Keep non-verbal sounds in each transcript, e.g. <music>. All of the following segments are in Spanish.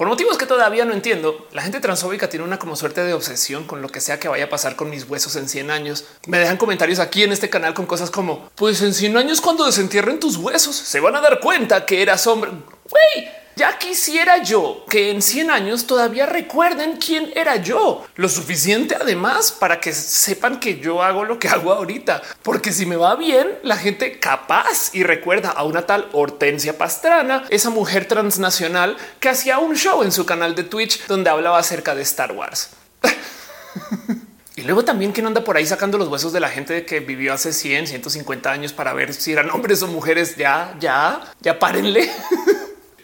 Por motivos que todavía no entiendo, la gente transfóbica tiene una como suerte de obsesión con lo que sea que vaya a pasar con mis huesos en 100 años. Me dejan comentarios aquí en este canal con cosas como, pues en 100 años cuando desentierren tus huesos se van a dar cuenta que eras hombre. Güey, ya quisiera yo que en 100 años todavía recuerden quién era yo. Lo suficiente además para que sepan que yo hago lo que hago ahorita. Porque si me va bien, la gente capaz y recuerda a una tal Hortensia Pastrana, esa mujer transnacional que hacía un show en su canal de Twitch donde hablaba acerca de Star Wars. <laughs> Y luego también no anda por ahí sacando los huesos de la gente que vivió hace 100, 150 años para ver si eran hombres o mujeres. Ya, ya, ya párenle. <laughs>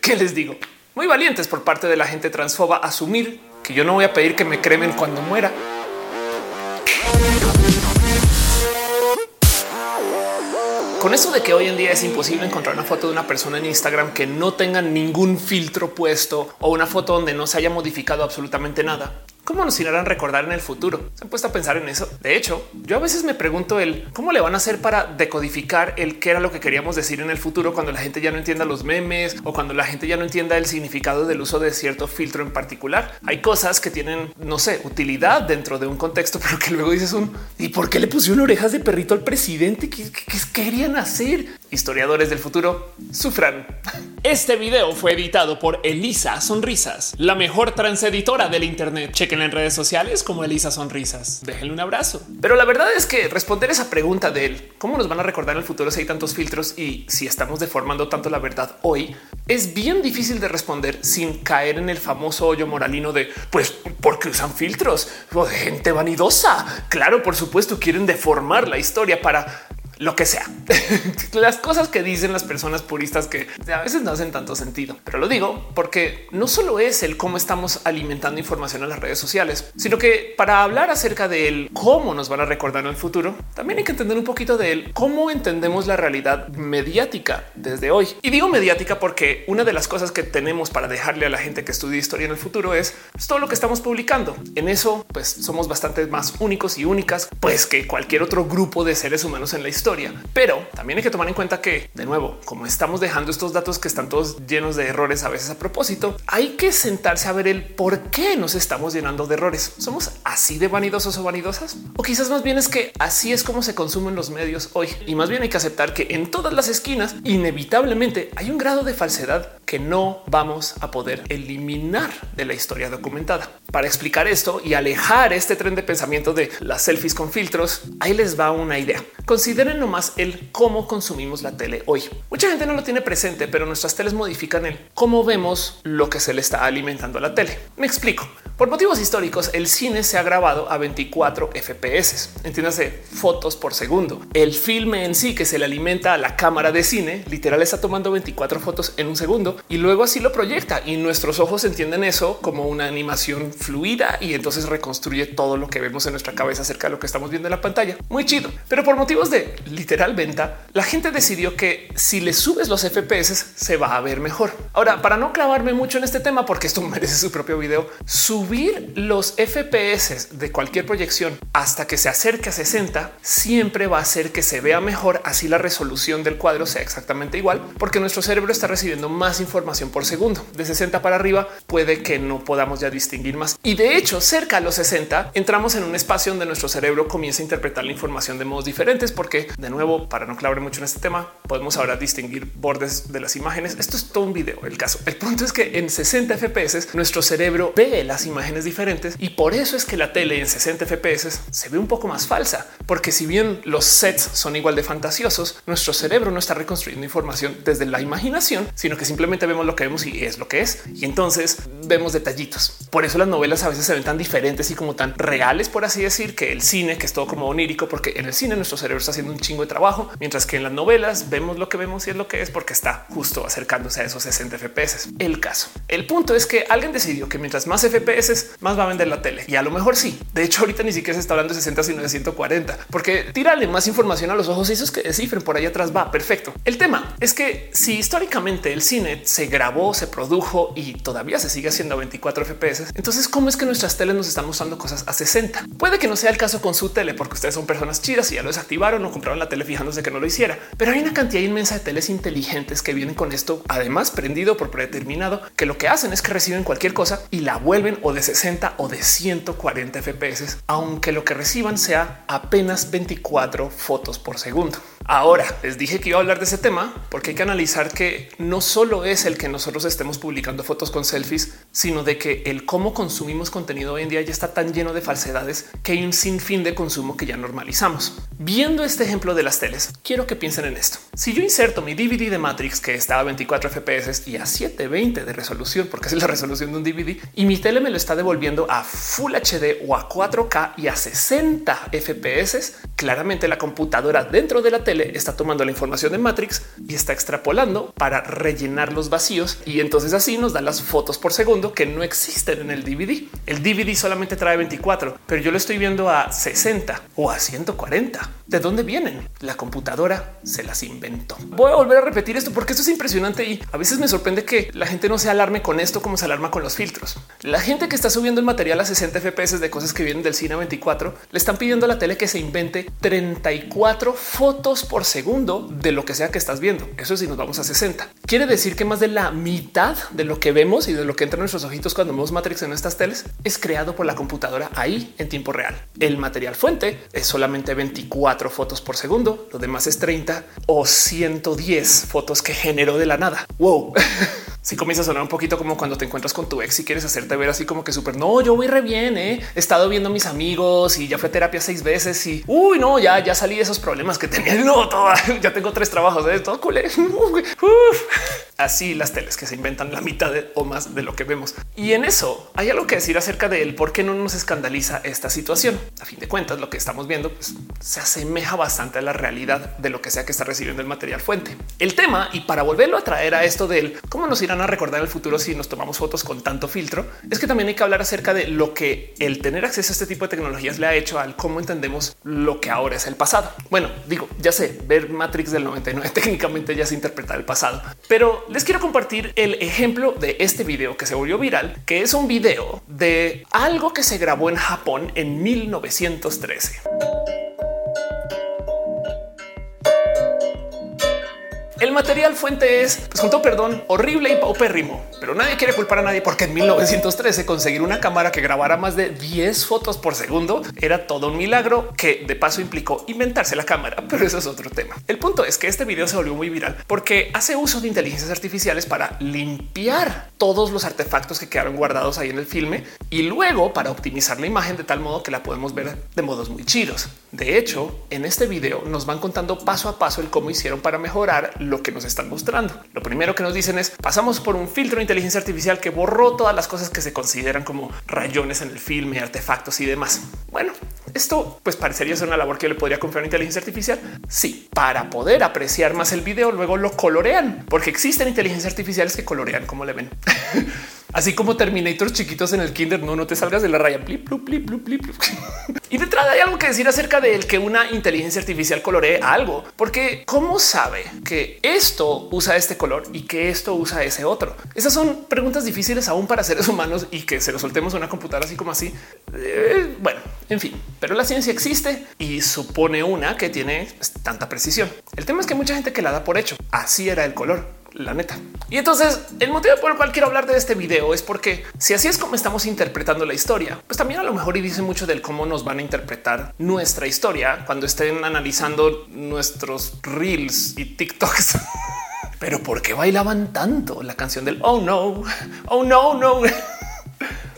¿Qué les digo? Muy valientes por parte de la gente transfoba asumir que yo no voy a pedir que me cremen cuando muera. Con eso de que hoy en día es imposible encontrar una foto de una persona en Instagram que no tenga ningún filtro puesto o una foto donde no se haya modificado absolutamente nada. ¿Cómo nos irán recordar en el futuro? Se han puesto a pensar en eso. De hecho, yo a veces me pregunto el cómo le van a hacer para decodificar el qué era lo que queríamos decir en el futuro cuando la gente ya no entienda los memes o cuando la gente ya no entienda el significado del uso de cierto filtro en particular. Hay cosas que tienen, no sé, utilidad dentro de un contexto, <laughs> pero que luego dices un y por qué le pusieron orejas de perrito al presidente? ¿Qué, qué querían hacer? Historiadores del futuro sufran. <laughs> Este video fue editado por Elisa Sonrisas, la mejor transeditora del Internet. Chequen en redes sociales como Elisa Sonrisas. Déjenle un abrazo. Pero la verdad es que responder esa pregunta de él, cómo nos van a recordar en el futuro si hay tantos filtros y si estamos deformando tanto la verdad hoy, es bien difícil de responder sin caer en el famoso hoyo moralino de pues porque usan filtros de gente vanidosa. Claro, por supuesto, quieren deformar la historia para lo que sea. <laughs> las cosas que dicen las personas puristas que a veces no hacen tanto sentido, pero lo digo porque no solo es el cómo estamos alimentando información en las redes sociales, sino que para hablar acerca de cómo nos van a recordar en el futuro, también hay que entender un poquito de cómo entendemos la realidad mediática desde hoy. Y digo mediática porque una de las cosas que tenemos para dejarle a la gente que estudia historia en el futuro es pues, todo lo que estamos publicando. En eso, pues somos bastante más únicos y únicas, pues que cualquier otro grupo de seres humanos en la historia pero también hay que tomar en cuenta que, de nuevo, como estamos dejando estos datos que están todos llenos de errores a veces a propósito, hay que sentarse a ver el por qué nos estamos llenando de errores. ¿Somos así de vanidosos o vanidosas? O quizás más bien es que así es como se consumen los medios hoy. Y más bien hay que aceptar que en todas las esquinas, inevitablemente, hay un grado de falsedad que no vamos a poder eliminar de la historia documentada. Para explicar esto y alejar este tren de pensamiento de las selfies con filtros, ahí les va una idea. Consideren nomás el cómo consumimos la tele hoy. Mucha gente no lo tiene presente, pero nuestras teles modifican el cómo vemos lo que se le está alimentando a la tele. Me explico. Por motivos históricos, el cine se ha grabado a 24 FPS, entiéndase fotos por segundo. El filme en sí que se le alimenta a la cámara de cine, literal está tomando 24 fotos en un segundo y luego así lo proyecta y nuestros ojos entienden eso como una animación fluida y entonces reconstruye todo lo que vemos en nuestra cabeza acerca de lo que estamos viendo en la pantalla. Muy chido. Pero por motivos de literal venta, la gente decidió que si le subes los FPS se va a ver mejor. Ahora, para no clavarme mucho en este tema, porque esto <laughs> merece su propio video, subir los FPS de cualquier proyección hasta que se acerque a 60 siempre va a hacer que se vea mejor. Así la resolución del cuadro sea exactamente igual, porque nuestro cerebro está recibiendo más información por segundo. De 60 para arriba puede que no podamos ya distinguir más. Y de hecho, cerca a los 60 entramos en un espacio donde nuestro cerebro comienza a interpretar la información de modos diferentes, porque de nuevo, para no clavar mucho en este tema, podemos ahora distinguir bordes de las imágenes. Esto es todo un video. El caso, el punto es que en 60 FPS nuestro cerebro ve las imágenes diferentes y por eso es que la tele en 60 FPS se ve un poco más falsa, porque si bien los sets son igual de fantasiosos, nuestro cerebro no está reconstruyendo información desde la imaginación, sino que simplemente vemos lo que vemos y es lo que es. Y entonces vemos detallitos. Por eso las novelas a veces se ven tan diferentes y como tan reales, por así decir, que el cine, que es todo como onírico, porque en el cine nuestro cerebro está haciendo un chingo de trabajo, mientras que en las novelas vemos lo que vemos y es lo que es porque está justo acercándose a esos 60 FPS. El caso, el punto es que alguien decidió que mientras más FPS, más va a vender la tele. Y a lo mejor sí. De hecho, ahorita ni siquiera se está hablando de 60, sino de 140, porque tírale más información a los ojos y esos que descifren por ahí atrás va perfecto. El tema es que si históricamente el cine se grabó, se produjo y todavía se sigue haciendo a 24 FPS, entonces ¿cómo es que nuestras teles nos están mostrando cosas a 60? Puede que no sea el caso con su tele, porque ustedes son personas chidas y ya lo desactivaron o compraron la tele fijándose que no lo hiciera. Pero hay una cantidad inmensa de teles inteligentes que vienen con esto, además prendido por predeterminado, que lo que hacen es que reciben cualquier cosa y la vuelven o de 60 o de 140 FPS, aunque lo que reciban sea apenas 24 fotos por segundo. Ahora les dije que iba a hablar de ese tema porque hay que analizar que no solo es el que nosotros estemos publicando fotos con selfies, sino de que el cómo consumimos contenido hoy en día ya está tan lleno de falsedades que hay un sinfín de consumo que ya normalizamos. Viendo este ejemplo de las teles, quiero que piensen en esto. Si yo inserto mi DVD de Matrix que estaba a 24 FPS y a 720 de resolución, porque es la resolución de un DVD, y mi tele me lo está devolviendo a Full HD o a 4K y a 60 FPS, claramente la computadora dentro de la tele está tomando la información de Matrix y está extrapolando para rellenar los vacíos y entonces así nos da las fotos por segundo que no existen en el DVD. El DVD solamente trae 24, pero yo lo estoy viendo a 60 o a 140. ¿De dónde vienen? La computadora se las inventó. Voy a volver a repetir esto porque esto es impresionante y a veces me sorprende que la gente no se alarme con esto como se alarma con los filtros. La gente que está subiendo el material a 60 FPS de cosas que vienen del cine 24 le están pidiendo a la tele que se invente 34 fotos por segundo de lo que sea que estás viendo. Eso es si nos vamos a 60. Quiere decir que más de la mitad de lo que vemos y de lo que entra en nuestros ojitos cuando vemos Matrix en estas teles es creado por la computadora ahí en tiempo real. El material fuente es solamente 24 fotos por segundo, lo demás es 30 o 110 fotos que generó de la nada. Wow. <laughs> si comienza a sonar un poquito como cuando te encuentras con tu ex y quieres hacerte ver así como que súper no, yo voy re bien. ¿eh? He estado viendo a mis amigos y ya fue terapia seis veces y uy, no, ya, ya salí de esos problemas que tenía. Toda, <laughs> ya tengo tres trabajos de ¿eh? todo culé. <laughs> Así las teles que se inventan la mitad o más de lo que vemos. Y en eso hay algo que decir acerca de él, por qué no nos escandaliza esta situación. A fin de cuentas, lo que estamos viendo pues, se asemeja bastante a la realidad de lo que sea que está recibiendo el material fuente. El tema, y para volverlo a traer a esto del cómo nos irán a recordar el futuro si nos tomamos fotos con tanto filtro, es que también hay que hablar acerca de lo que el tener acceso a este tipo de tecnologías le ha hecho al cómo entendemos lo que ahora es el pasado. Bueno, digo, ya sé, ver Matrix del 99 <laughs> técnicamente ya se interpreta el pasado, pero les quiero compartir el ejemplo de este video que se volvió viral, que es un video de algo que se grabó en Japón en 1913. El material fuente es, pues perdón, horrible y paupérrimo, pero nadie quiere culpar a nadie porque en 1913 conseguir una cámara que grabara más de 10 fotos por segundo era todo un milagro que de paso implicó inventarse la cámara, pero eso es otro tema. El punto es que este video se volvió muy viral porque hace uso de inteligencias artificiales para limpiar todos los artefactos que quedaron guardados ahí en el filme y luego para optimizar la imagen de tal modo que la podemos ver de modos muy chidos. De hecho, en este video nos van contando paso a paso el cómo hicieron para mejorar lo que nos están mostrando. Lo primero que nos dicen es pasamos por un filtro de inteligencia artificial que borró todas las cosas que se consideran como rayones en el filme, artefactos y demás. Bueno, esto pues parecería ser una labor que le podría confiar a inteligencia artificial. Sí, para poder apreciar más el video, luego lo colorean, porque existen inteligencias artificiales que colorean como le ven. <laughs> Así como Terminators chiquitos en el kinder, no, no te salgas de la raya. <laughs> y detrás hay algo que decir acerca de que una inteligencia artificial coloree algo, porque cómo sabe que esto usa este color y que esto usa ese otro. Esas son preguntas difíciles aún para seres humanos y que se lo soltemos a una computadora así como así. Eh, bueno, en fin, pero la ciencia existe y supone una que tiene tanta precisión. El tema es que mucha gente que la da por hecho. Así era el color la neta. Y entonces el motivo por el cual quiero hablar de este video es porque si así es como estamos interpretando la historia, pues también a lo mejor y dice mucho del cómo nos van a interpretar nuestra historia cuando estén analizando nuestros reels y TikToks. <laughs> Pero ¿por qué bailaban tanto la canción del oh no, oh no, no?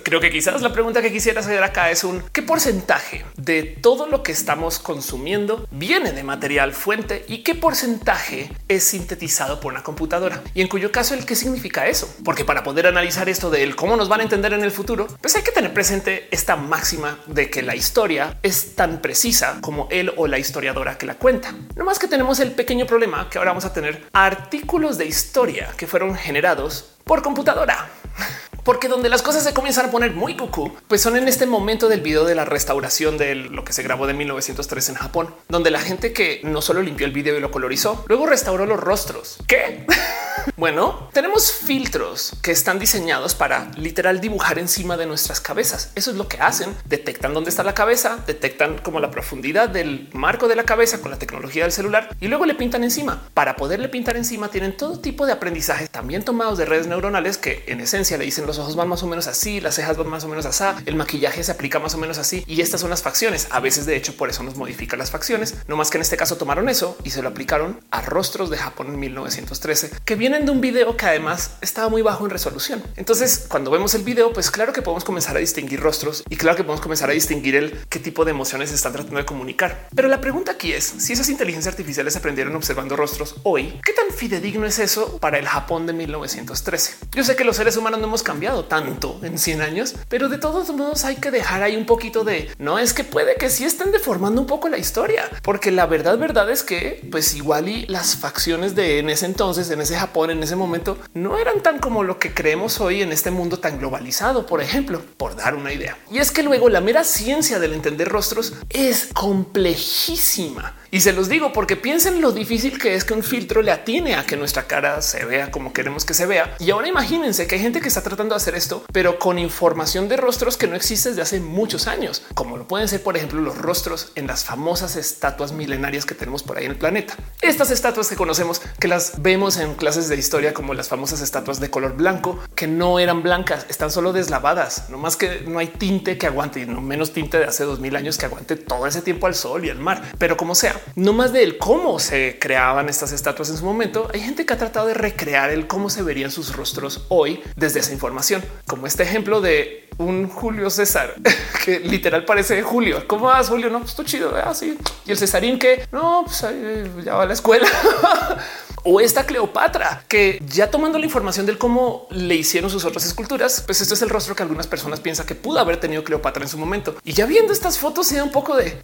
Creo que quizás la pregunta que quisiera hacer acá es un qué porcentaje de todo lo que estamos consumiendo viene de material fuente y qué porcentaje es sintetizado por una computadora y en cuyo caso el qué significa eso, porque para poder analizar esto de cómo nos van a entender en el futuro, pues hay que tener presente esta máxima de que la historia es tan precisa como él o la historiadora que la cuenta. No más que tenemos el pequeño problema que ahora vamos a tener artículos de historia que fueron generados por computadora <laughs> porque donde las cosas se comienzan a poner muy cucú, pues son en este momento del video de la restauración de lo que se grabó de 1903 en Japón, donde la gente que no solo limpió el video y lo colorizó, luego restauró los rostros. ¿Qué? <laughs> bueno, tenemos filtros que están diseñados para literal dibujar encima de nuestras cabezas. Eso es lo que hacen. Detectan dónde está la cabeza, detectan como la profundidad del marco de la cabeza con la tecnología del celular y luego le pintan encima. Para poderle pintar encima tienen todo tipo de aprendizaje también tomados de redes neuronales que en esencia le dicen los ojos van más o menos así, las cejas van más o menos así, el maquillaje se aplica más o menos así y estas son las facciones. A veces de hecho por eso nos modifica las facciones. No más que en este caso tomaron eso y se lo aplicaron a rostros de Japón en 1913 que vienen de un video que además estaba muy bajo en resolución. Entonces cuando vemos el video, pues claro que podemos comenzar a distinguir rostros y claro que podemos comenzar a distinguir el qué tipo de emociones están tratando de comunicar. Pero la pregunta aquí es si esas inteligencias artificiales aprendieron observando rostros hoy, ¿qué tan fidedigno es eso para el Japón de 1913? Yo sé que los seres humanos no hemos cambiado tanto en 100 años, pero de todos modos hay que dejar ahí un poquito de no es que puede que sí estén deformando un poco la historia, porque la verdad, verdad es que pues igual y las facciones de en ese entonces, en ese Japón, en ese momento, no eran tan como lo que creemos hoy en este mundo tan globalizado, por ejemplo, por dar una idea. Y es que luego la mera ciencia del entender rostros es complejísima. Y se los digo porque piensen lo difícil que es que un filtro le atine a que nuestra cara se vea como queremos que se vea. Y ahora imagínense que hay gente que está tratando hacer esto, pero con información de rostros que no existe desde hace muchos años, como lo pueden ser, por ejemplo, los rostros en las famosas estatuas milenarias que tenemos por ahí en el planeta. Estas estatuas que conocemos, que las vemos en clases de historia como las famosas estatuas de color blanco, que no eran blancas, están solo deslavadas, no más que no hay tinte que aguante, y no menos tinte de hace dos mil años que aguante todo ese tiempo al sol y al mar. Pero como sea, no más del cómo se creaban estas estatuas en su momento. Hay gente que ha tratado de recrear el cómo se verían sus rostros hoy desde esa información, como este ejemplo de un Julio César <laughs> que literal parece Julio. ¿Cómo vas, Julio? No, pues tú chido. Así. Y el Cesarín que no, pues ya va a la escuela. <laughs> o esta Cleopatra que ya tomando la información del cómo le hicieron sus otras esculturas, pues este es el rostro que algunas personas piensan que pudo haber tenido Cleopatra en su momento. Y ya viendo estas fotos se da un poco de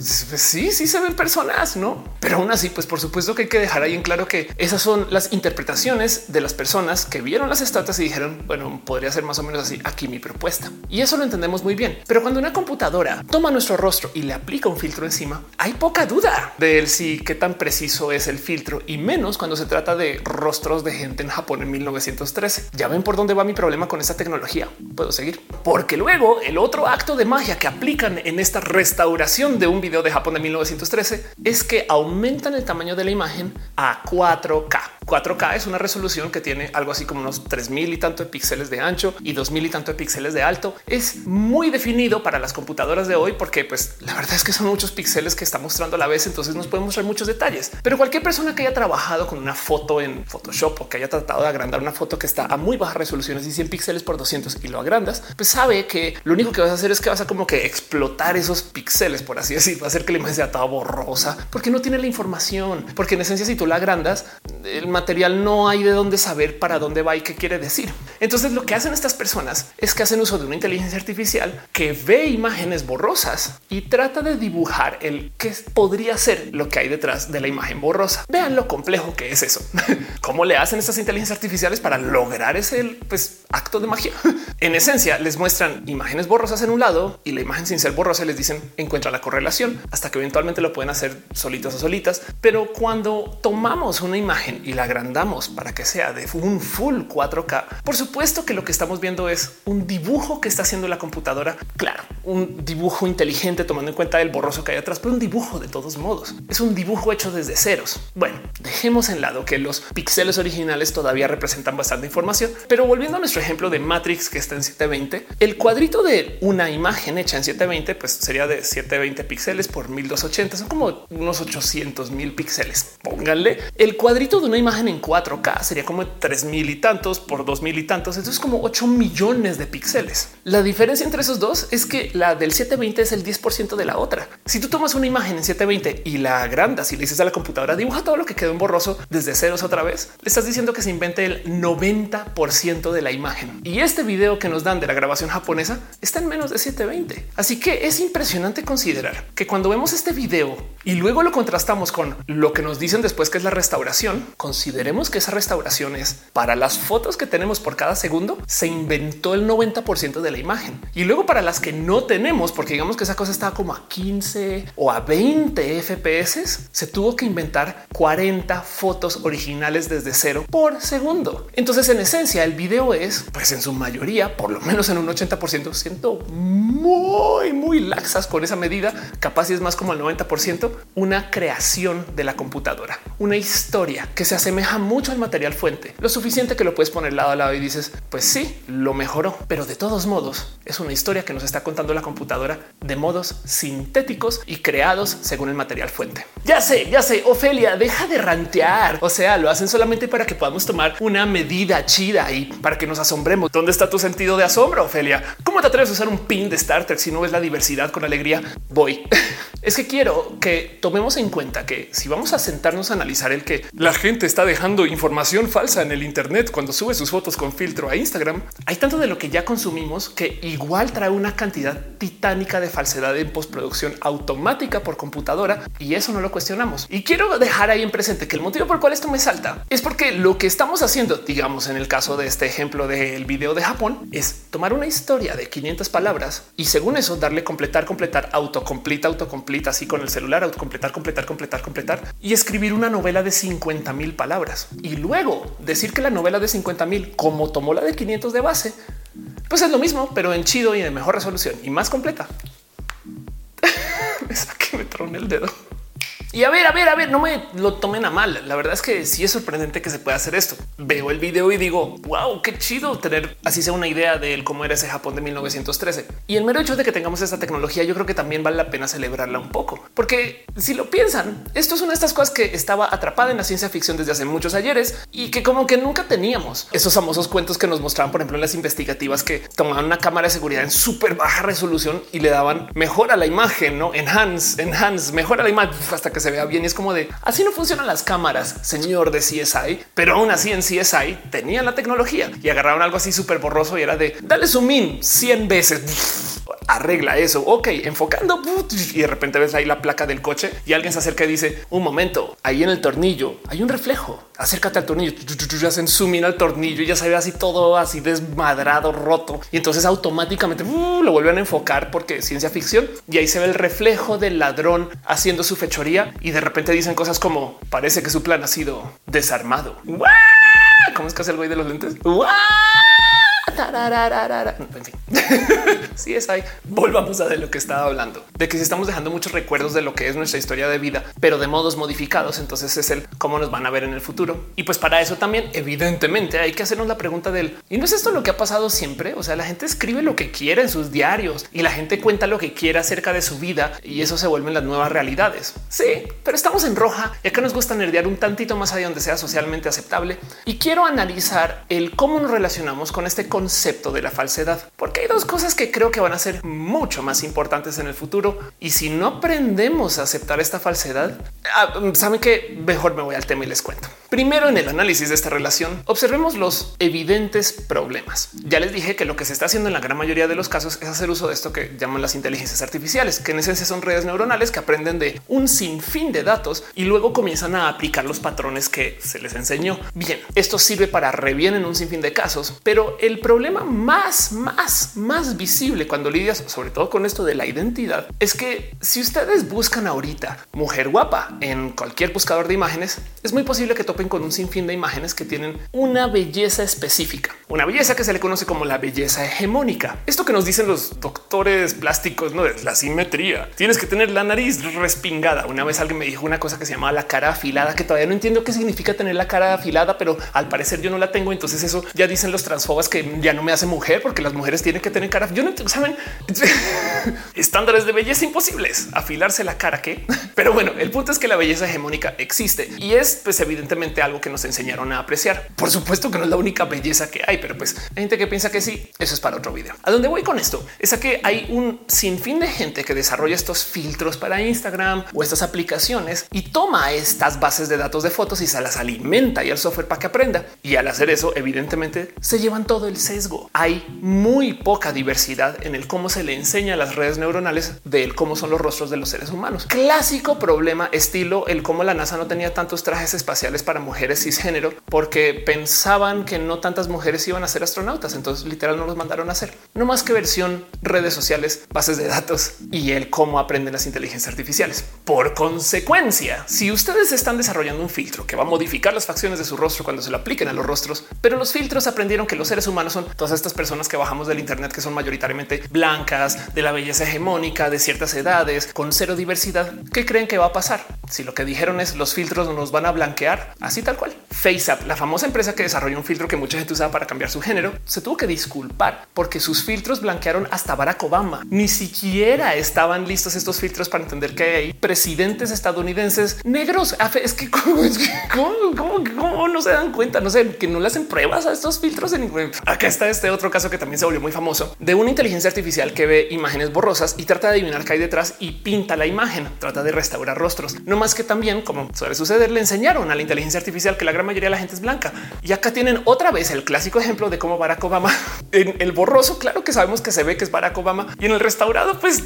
sí, sí se ven personas, no? Pero aún así, pues por supuesto que hay que dejar ahí en claro que esas son las interpretaciones de las personas que vieron las estatuas y dijeron, bueno, podría ser más o menos así aquí mi propuesta. Y eso lo entendemos muy bien. Pero cuando una computadora toma nuestro rostro y le aplica un filtro encima, hay poca duda de si qué tan preciso es el filtro y menos cuando se trata de rostros de gente en Japón en 1913. Ya ven por dónde va mi problema con esta tecnología. Puedo seguir porque luego el otro acto de magia que aplican en esta restauración de un video de Japón de 1913 es que aumentan el tamaño de la imagen a 4K. 4K es una resolución que tiene algo así como unos 3000 y tanto de píxeles de ancho y 2000 y tanto de píxeles de alto. Es muy definido para las computadoras de hoy porque pues la verdad es que son muchos píxeles que está mostrando a la vez, entonces nos podemos mostrar muchos detalles. Pero cualquier persona que haya trabajado con una foto en Photoshop o que haya tratado de agrandar una foto que está a muy baja resolución, y 100 píxeles por 200 y lo agrandas, pues sabe que lo único que vas a hacer es que vas a como que explotar esos píxeles, por así decir, va a hacer que la imagen sea toda borrosa porque no tiene la información, porque en esencia si tú la agrandas, el material no hay de dónde saber para dónde va y qué quiere decir. Entonces lo que hacen estas personas es que hacen uso de una inteligencia artificial que ve imágenes borrosas y trata de dibujar el que podría ser lo que hay detrás de la imagen borrosa. Vean lo complejo que es eso. <laughs> ¿Cómo le hacen estas inteligencias artificiales para lograr ese pues, acto de magia? <laughs> en esencia les muestran imágenes borrosas en un lado y la imagen sin ser borrosa les dicen encuentra la correlación hasta que eventualmente lo pueden hacer solitos o solitas. Pero cuando tomamos una imagen y la agrandamos para que sea de un full 4K, por supuesto que lo que estamos viendo es un dibujo que está haciendo la computadora. Claro, un dibujo inteligente tomando en cuenta el borroso que hay atrás, pero un dibujo de todos modos es un dibujo hecho desde ceros. Bueno, dejemos en lado que los píxeles originales todavía representan bastante información, pero volviendo a nuestro ejemplo de Matrix que está en 720, el cuadrito de una imagen hecha en 720 pues sería de 720 píxeles por 1280, son como unos 800 mil píxeles. Pónganle el cuadrito de una imagen en 4K sería como 3000 y tantos por 2000 y tantos. Esto es como 8 millones de píxeles. La diferencia entre esos dos es que la del 720 es el 10% de la otra. Si tú tomas una imagen en 720 y la agrandas y le dices a la computadora dibuja todo lo que quedó en borroso desde ceros otra vez, le estás diciendo que se invente el 90% de la imagen Y este video que nos dan de la grabación japonesa está en menos de 720. Así que es impresionante considerar que cuando vemos este video y luego lo contrastamos con lo que nos dicen después que es la restauración, consideremos que esa restauración es para las fotos que tenemos por cada segundo, se inventó el 90% de la imagen. Y luego para las que no tenemos, porque digamos que esa cosa estaba como a 15 o a 20 FPS, se tuvo que inventar 40 fotos originales desde cero por segundo. Entonces, en esencia, el video es, pues en su mayoría, por lo menos en un 80%, siento muy, muy laxas con esa medida, capaz y es más como el 90%, una creación de la computadora, una historia que se asemeja mucho al material fuente, lo suficiente que lo puedes poner lado a lado y dices, pues sí, lo mejoró, pero de todos modos es una historia que nos está contando la computadora de modos sintéticos y creados según el material fuente. Ya sé, ya sé, Ofelia, deja de rantear. O sea, lo hacen solamente para que podamos tomar una medida chida y para que nos asombremos. ¿Dónde está tu sentido de asombro, Ofelia? ¿Cómo te atreves a usar un pin de Star Trek si no ves la diversidad con alegría? Voy. <laughs> es que quiero que tomemos en cuenta que si vamos a sentarnos a analizar el que la gente está dejando información falsa en el Internet cuando sube sus fotos con filtro a Instagram, hay tanto de lo que ya consumimos que igual trae una cantidad titánica de falsedad en postproducción automática por computadora y eso no lo cuestionamos. Y quiero dejar ahí en presente que el motivo por el cual esto me salta es porque lo que estamos haciendo, digamos en el caso de este ejemplo del video de Japón, es tomar una historia de 500 palabras y según eso darle completar, completar, autocompleta, autocompleta, así con el celular, autocompletar, completar, completar, completar y escribir una novela de 50 mil palabras y luego decir que la novela de 50 mil, como tomó la de 500 de base, pues es lo mismo, pero en chido y de mejor resolución y más completa. <laughs> me saqué, me troné el dedo. Y a ver, a ver, a ver, no me lo tomen a mal. La verdad es que sí es sorprendente que se pueda hacer esto. Veo el video y digo, wow, qué chido tener así sea una idea de cómo era ese Japón de 1913. Y el mero hecho de que tengamos esta tecnología, yo creo que también vale la pena celebrarla un poco, porque si lo piensan, esto es una de estas cosas que estaba atrapada en la ciencia ficción desde hace muchos ayeres y que como que nunca teníamos esos famosos cuentos que nos mostraban, por ejemplo, en las investigativas que tomaban una cámara de seguridad en súper baja resolución y le daban mejor a la imagen, no enhance, enhance, mejor a la imagen hasta que se vea bien. Y es como de así no funcionan las cámaras, señor de CSI, pero aún así en CSI tenían la tecnología y agarraron algo así súper borroso y era de dale zoom in 100 veces. <laughs> Arregla eso. Ok, enfocando y de repente ves ahí la placa del coche y alguien se acerca y dice un momento ahí en el tornillo hay un reflejo. Acércate al tornillo. Ya hacen zoom in al tornillo y ya se ve así todo así desmadrado, roto. Y entonces automáticamente uh, lo vuelven a enfocar porque ciencia ficción y ahí se ve el reflejo del ladrón haciendo su fechoría y de repente dicen cosas como parece que su plan ha sido desarmado. ¿Cómo es que hace el güey de los lentes? En fin, <laughs> sí es ahí. Volvamos a de lo que estaba hablando, de que si estamos dejando muchos recuerdos de lo que es nuestra historia de vida, pero de modos modificados, entonces es el cómo nos van a ver en el futuro. Y pues para eso también, evidentemente, hay que hacernos la pregunta del y no es esto lo que ha pasado siempre. O sea, la gente escribe lo que quiere en sus diarios y la gente cuenta lo que quiere acerca de su vida y eso se vuelven las nuevas realidades. Sí, pero estamos en roja y acá nos gusta nerdear un tantito más allá donde sea socialmente aceptable. Y quiero analizar el cómo nos relacionamos con este de la falsedad, porque hay dos cosas que creo que van a ser mucho más importantes en el futuro. Y si no aprendemos a aceptar esta falsedad, ah, saben que mejor me voy al tema y les cuento. Primero, en el análisis de esta relación, observemos los evidentes problemas. Ya les dije que lo que se está haciendo en la gran mayoría de los casos es hacer uso de esto que llaman las inteligencias artificiales, que en esencia son redes neuronales que aprenden de un sinfín de datos y luego comienzan a aplicar los patrones que se les enseñó. Bien, esto sirve para re bien en un sinfín de casos, pero el problema más, más, más visible cuando lidias sobre todo con esto de la identidad es que si ustedes buscan ahorita mujer guapa en cualquier buscador de imágenes, es muy posible que topen con un sinfín de imágenes que tienen una belleza específica, una belleza que se le conoce como la belleza hegemónica. Esto que nos dicen los doctores plásticos, no es la simetría. Tienes que tener la nariz respingada. Una vez alguien me dijo una cosa que se llama la cara afilada, que todavía no entiendo qué significa tener la cara afilada, pero al parecer yo no la tengo. Entonces eso ya dicen los transfobas que ya no me hace mujer porque las mujeres tienen que tener cara. Yo no saben <laughs> estándares de belleza imposibles, afilarse la cara que, <laughs> pero bueno, el punto es que la belleza hegemónica existe y es pues evidentemente algo que nos enseñaron a apreciar. Por supuesto que no es la única belleza que hay, pero pues hay gente que piensa que sí. Eso es para otro video. A dónde voy con esto es a que hay un sinfín de gente que desarrolla estos filtros para Instagram o estas aplicaciones y toma estas bases de datos de fotos y se las alimenta y al software para que aprenda. Y al hacer eso, evidentemente se llevan todo el Hay muy poca diversidad en el cómo se le enseña a las redes neuronales de cómo son los rostros de los seres humanos. Clásico problema estilo el cómo la NASA no tenía tantos trajes espaciales para mujeres cisgénero porque pensaban que no tantas mujeres iban a ser astronautas. Entonces literal no los mandaron a hacer. No más que versión redes sociales, bases de datos y el cómo aprenden las inteligencias artificiales. Por consecuencia, si ustedes están desarrollando un filtro que va a modificar las facciones de su rostro cuando se lo apliquen a los rostros, pero los filtros aprendieron que los seres humanos son todas estas personas que bajamos del Internet que son mayoritariamente blancas, de la belleza hegemónica, de ciertas edades, con cero diversidad. ¿Qué creen que va a pasar? Si lo que dijeron es los filtros nos van a blanquear, así tal cual. FaceApp, la famosa empresa que desarrolló un filtro que mucha gente usaba para cambiar su género, se tuvo que disculpar porque sus filtros blanquearon hasta Barack Obama. Ni siquiera estaban listos estos filtros para entender que hay presidentes estadounidenses negros. Es que cómo, es que, cómo, no se dan cuenta, no sé, que no le hacen pruebas a estos filtros. En, acá está este otro caso que también se volvió muy famoso de una inteligencia artificial que ve imágenes borrosas y trata de adivinar qué hay detrás y pinta la imagen, trata de restaurar rostros. No más que también, como suele suceder, le enseñaron a la inteligencia artificial que la gran mayoría de la gente es blanca. Y acá tienen otra vez el clásico ejemplo de cómo Barack Obama <laughs> en el borroso, claro que sabemos que se ve que es Barack Obama y en el restaurado, pues,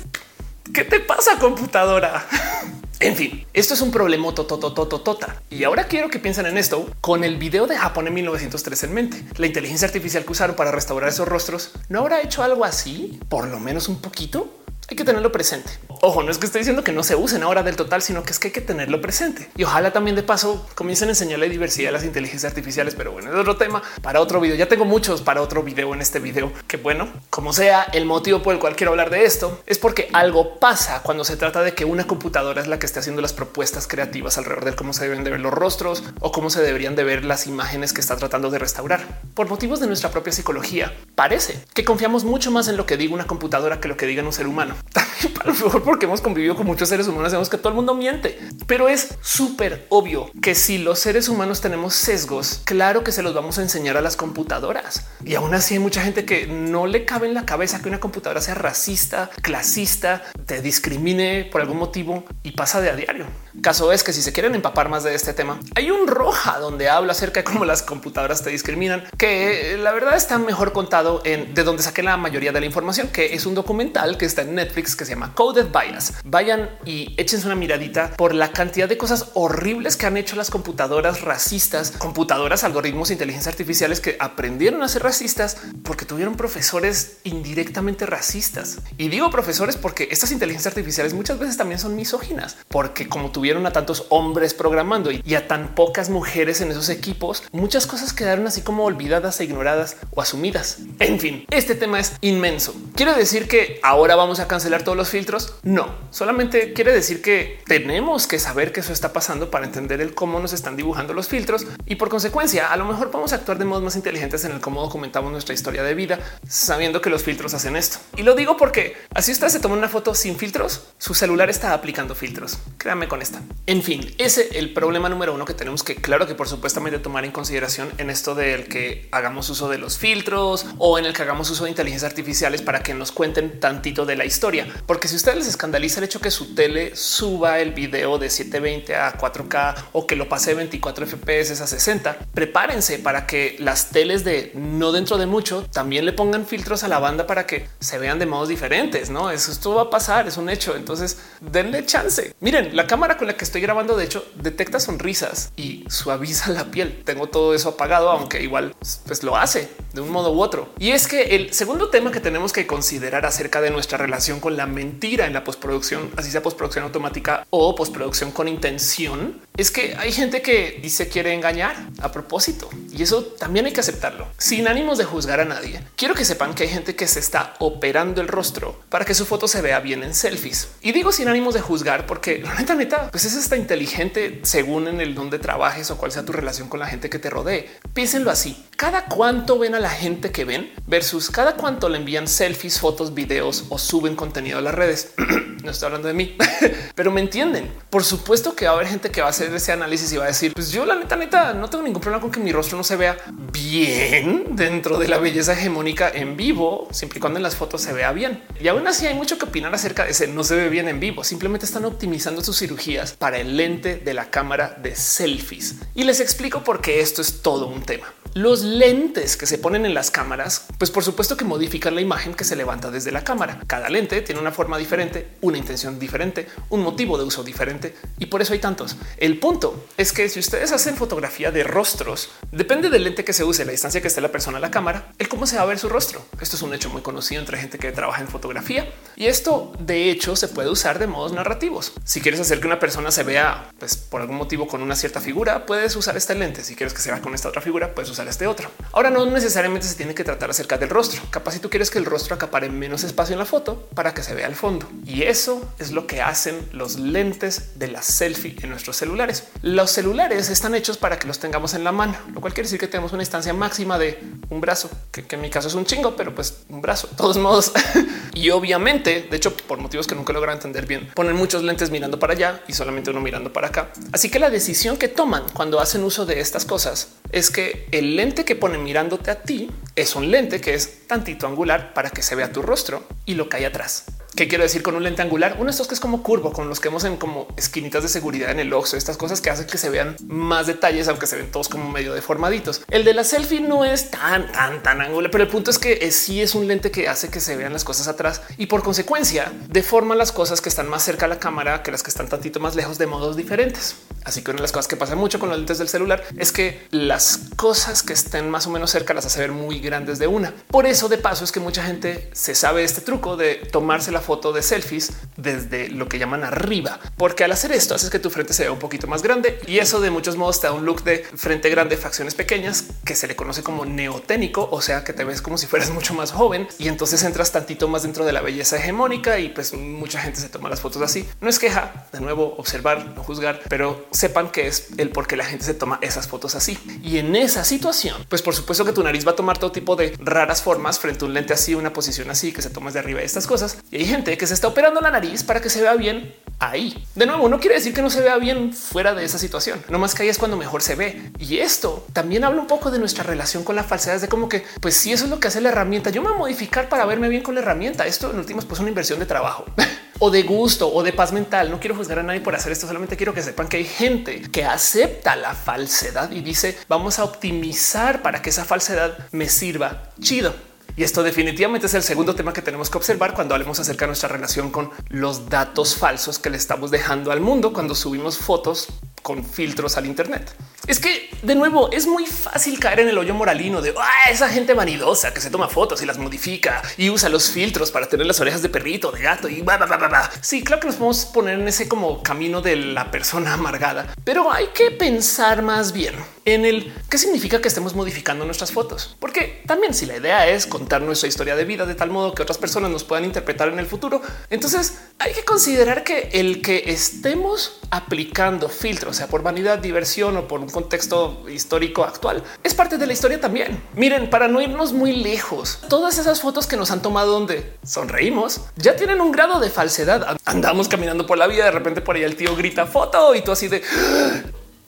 ¿qué te pasa computadora? <laughs> En fin, esto es un problema tototototota. Y ahora quiero que piensen en esto con el video de Japón en 1903 en mente. La inteligencia artificial que usaron para restaurar esos rostros no habrá hecho algo así, por lo menos un poquito. Hay que tenerlo presente. Ojo, no es que esté diciendo que no se usen ahora del total, sino que es que hay que tenerlo presente. Y ojalá también de paso comiencen a enseñarle diversidad a las inteligencias artificiales. Pero bueno, es otro tema para otro video. Ya tengo muchos para otro video en este video. Que bueno, como sea, el motivo por el cual quiero hablar de esto es porque algo pasa cuando se trata de que una computadora es la que esté haciendo las propuestas creativas alrededor de cómo se deben de ver los rostros o cómo se deberían de ver las imágenes que está tratando de restaurar. Por motivos de nuestra propia psicología, parece que confiamos mucho más en lo que diga una computadora que lo que diga un ser humano. <laughs> Para lo mejor porque hemos convivido con muchos seres humanos, sabemos que todo el mundo miente, pero es súper obvio que si los seres humanos tenemos sesgos, claro que se los vamos a enseñar a las computadoras. Y aún así hay mucha gente que no le cabe en la cabeza que una computadora sea racista, clasista, te discrimine por algún motivo y pasa de a diario. Caso es que si se quieren empapar más de este tema, hay un roja donde habla acerca de cómo las computadoras te discriminan, que la verdad está mejor contado en de donde saqué la mayoría de la información, que es un documental que está en Netflix que se llama Coded Bias. Vayan y échense una miradita por la cantidad de cosas horribles que han hecho las computadoras racistas, computadoras, algoritmos, inteligencia artificiales que aprendieron a ser racistas porque tuvieron profesores indirectamente racistas. Y digo profesores porque estas inteligencias artificiales muchas veces también son misóginas, porque como tuvieron a tantos hombres programando y a tan pocas mujeres en esos equipos, muchas cosas quedaron así como olvidadas e ignoradas o asumidas. En fin, este tema es inmenso. ¿Quiere decir que ahora vamos a cancelar todos los filtros? No, solamente quiere decir que tenemos que saber que eso está pasando para entender el cómo nos están dibujando los filtros y por consecuencia a lo mejor vamos a actuar de modos más inteligentes en el cómo documentamos nuestra historia de vida, sabiendo que los filtros hacen esto. Y lo digo porque así usted se toma una foto sin filtros, su celular está aplicando filtros. Créame con esto. En fin, ese es el problema número uno que tenemos que, claro que por supuestamente tomar en consideración en esto del que hagamos uso de los filtros o en el que hagamos uso de inteligencias artificiales para que nos cuenten tantito de la historia. Porque si ustedes les escandaliza el hecho que su tele suba el video de 720 a 4K o que lo pase 24 FPS a 60, prepárense para que las teles de no dentro de mucho también le pongan filtros a la banda para que se vean de modos diferentes. No, eso esto va a pasar, es un hecho. Entonces denle chance. Miren la cámara con la que estoy grabando, de hecho, detecta sonrisas y suaviza la piel. Tengo todo eso apagado, aunque igual pues lo hace de un modo u otro. Y es que el segundo tema que tenemos que considerar acerca de nuestra relación con la mentira en la postproducción, así sea postproducción automática o postproducción con intención, es que hay gente que dice quiere engañar a propósito y eso también hay que aceptarlo sin ánimos de juzgar a nadie. Quiero que sepan que hay gente que se está operando el rostro para que su foto se vea bien en selfies y digo sin ánimos de juzgar porque la neta, neta, pues es esta inteligente según en el donde trabajes o cuál sea tu relación con la gente que te rodee. Piénsenlo así. cada cuánto ven a la gente que ven versus cada cuánto le envían selfies, fotos, videos o suben contenido a las redes. <clears throat> no estoy hablando de mí, <laughs> pero me entienden. Por supuesto que va a haber gente que va a hacer ese análisis y va a decir, pues yo la neta, neta, no tengo ningún problema con que mi rostro no se vea bien dentro de la belleza hegemónica en vivo, siempre y cuando en las fotos se vea bien. Y aún así hay mucho que opinar acerca de ese no se ve bien en vivo. Simplemente están optimizando sus cirugías para el lente de la cámara de selfies. Y les explico por qué esto es todo un tema. Los lentes que se ponen en las cámaras, pues por supuesto que modifican la imagen que se levanta desde la cámara. Cada lente tiene una forma diferente, una intención diferente, un motivo de uso diferente y por eso hay tantos. El punto es que si ustedes hacen fotografía de rostros, depende del lente que se use, la distancia que esté la persona a la cámara, el cómo se va a ver su rostro. Esto es un hecho muy conocido entre gente que trabaja en fotografía y esto de hecho se puede usar de modos narrativos. Si quieres hacer que una persona se vea pues, por algún motivo con una cierta figura, puedes usar este lente. Si quieres que se vea con esta otra figura, puedes usar este otro. Ahora no necesariamente se tiene que tratar acerca del rostro. Capaz si tú quieres que el rostro acapare menos espacio en la foto para que se vea el fondo. Y eso es lo que hacen los lentes de la selfie en nuestros celulares. Los celulares están hechos para que los tengamos en la mano, lo cual quiere decir que tenemos una instancia máxima de un brazo, que, en mi caso es un chingo, pero pues un brazo, de todos modos. <laughs> y obviamente, de hecho, por motivos que nunca logro entender bien, ponen muchos lentes mirando para allá y solamente uno mirando para acá. Así que la decisión que toman cuando hacen uso de estas cosas es que el lente que ponen mirándote a ti es un lente que es tantito angular para que se vea tu rostro y lo que hay atrás. ¿Qué quiero decir con un lente angular? Uno de estos que es como curvo, con los que vemos en como esquinitas de seguridad en el ojo, estas cosas que hacen que se vean más detalles, aunque se ven todos como medio deformaditos. El de la selfie no es tan, tan, tan angular, pero el punto es que sí es un lente que hace que se vean las cosas atrás y por consecuencia deforma las cosas que están más cerca a la cámara que las que están tantito más lejos de modos diferentes. Así que una de las cosas que pasa mucho con los lentes del celular es que las cosas que estén más o menos cerca las hace ver muy grandes de una. Por eso de paso es que mucha gente se sabe este truco de tomarse la foto de selfies desde lo que llaman arriba, porque al hacer esto haces que tu frente se vea un poquito más grande y eso de muchos modos te da un look de frente grande, facciones pequeñas que se le conoce como neoténico, o sea que te ves como si fueras mucho más joven y entonces entras tantito más dentro de la belleza hegemónica y pues mucha gente se toma las fotos así. No es queja, de nuevo observar, no juzgar, pero sepan que es el por qué la gente se toma esas fotos así. Y en esa situación, pues por supuesto que tu nariz va a tomar todo tipo de raras formas frente a un lente así, una posición así que se toma de arriba de estas cosas. Y hay gente que se está operando la nariz para que se vea bien ahí. De nuevo, no quiere decir que no se vea bien fuera de esa situación. No más que ahí es cuando mejor se ve. Y esto también habla un poco de nuestra relación con la falsedad, de como que, pues si eso es lo que hace la herramienta, yo me voy a modificar para verme bien con la herramienta. Esto en últimas, pues una inversión de trabajo. <laughs> o de gusto o de paz mental. No quiero juzgar a nadie por hacer esto, solamente quiero que sepan que hay gente que acepta la falsedad y dice vamos a optimizar para que esa falsedad me sirva chido. Y esto definitivamente es el segundo tema que tenemos que observar cuando hablemos acerca de nuestra relación con los datos falsos que le estamos dejando al mundo cuando subimos fotos con filtros al Internet. Es que de nuevo es muy fácil caer en el hoyo moralino de ah, esa gente vanidosa que se toma fotos y las modifica y usa los filtros para tener las orejas de perrito, de gato y va, va, va, Sí, claro que nos podemos poner en ese como camino de la persona amargada, pero hay que pensar más bien en el qué significa que estemos modificando nuestras fotos, porque también si la idea es nuestra historia de vida de tal modo que otras personas nos puedan interpretar en el futuro, entonces hay que considerar que el que estemos aplicando filtros, sea por vanidad, diversión o por un contexto histórico actual, es parte de la historia también. Miren, para no irnos muy lejos, todas esas fotos que nos han tomado donde sonreímos ya tienen un grado de falsedad. Andamos caminando por la vida, de repente por ahí el tío grita foto y tú así de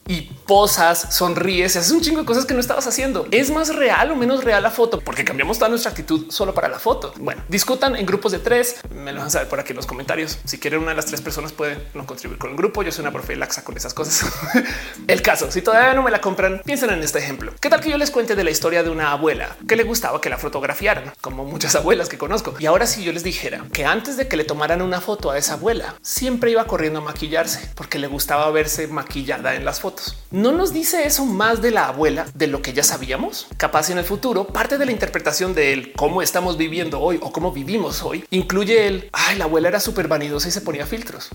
y posas, sonríes, haces un chingo de cosas que no estabas haciendo. ¿Es más real o menos real la foto? Porque cambiamos toda nuestra actitud solo para la foto. Bueno, discutan en grupos de tres. Me lo van a saber por aquí en los comentarios. Si quieren una de las tres personas puede no contribuir con el grupo. Yo soy una profe laxa con esas cosas. <laughs> el caso, si todavía no me la compran, piensen en este ejemplo. ¿Qué tal que yo les cuente de la historia de una abuela que le gustaba que la fotografiaran, como muchas abuelas que conozco? Y ahora si yo les dijera que antes de que le tomaran una foto a esa abuela, siempre iba corriendo a maquillarse porque le gustaba verse maquillada en las fotos. ¿No nos dice eso más de la abuela de lo que ya sabíamos? Capaz en el futuro, parte de la interpretación de cómo estamos viviendo hoy o cómo vivimos hoy incluye el ay, la abuela era súper vanidosa y se ponía filtros.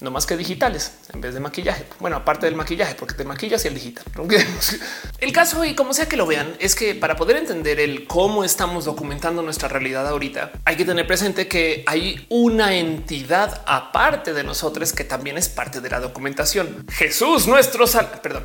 No más que digitales en vez de maquillaje. Bueno, aparte del maquillaje, porque te maquillas y el digital. <laughs> el caso y como sea que lo vean, es que para poder entender el cómo estamos documentando nuestra realidad ahorita, hay que tener presente que hay una entidad aparte de nosotros que también es parte de la documentación. Jesús, nuestro sal. Perdón.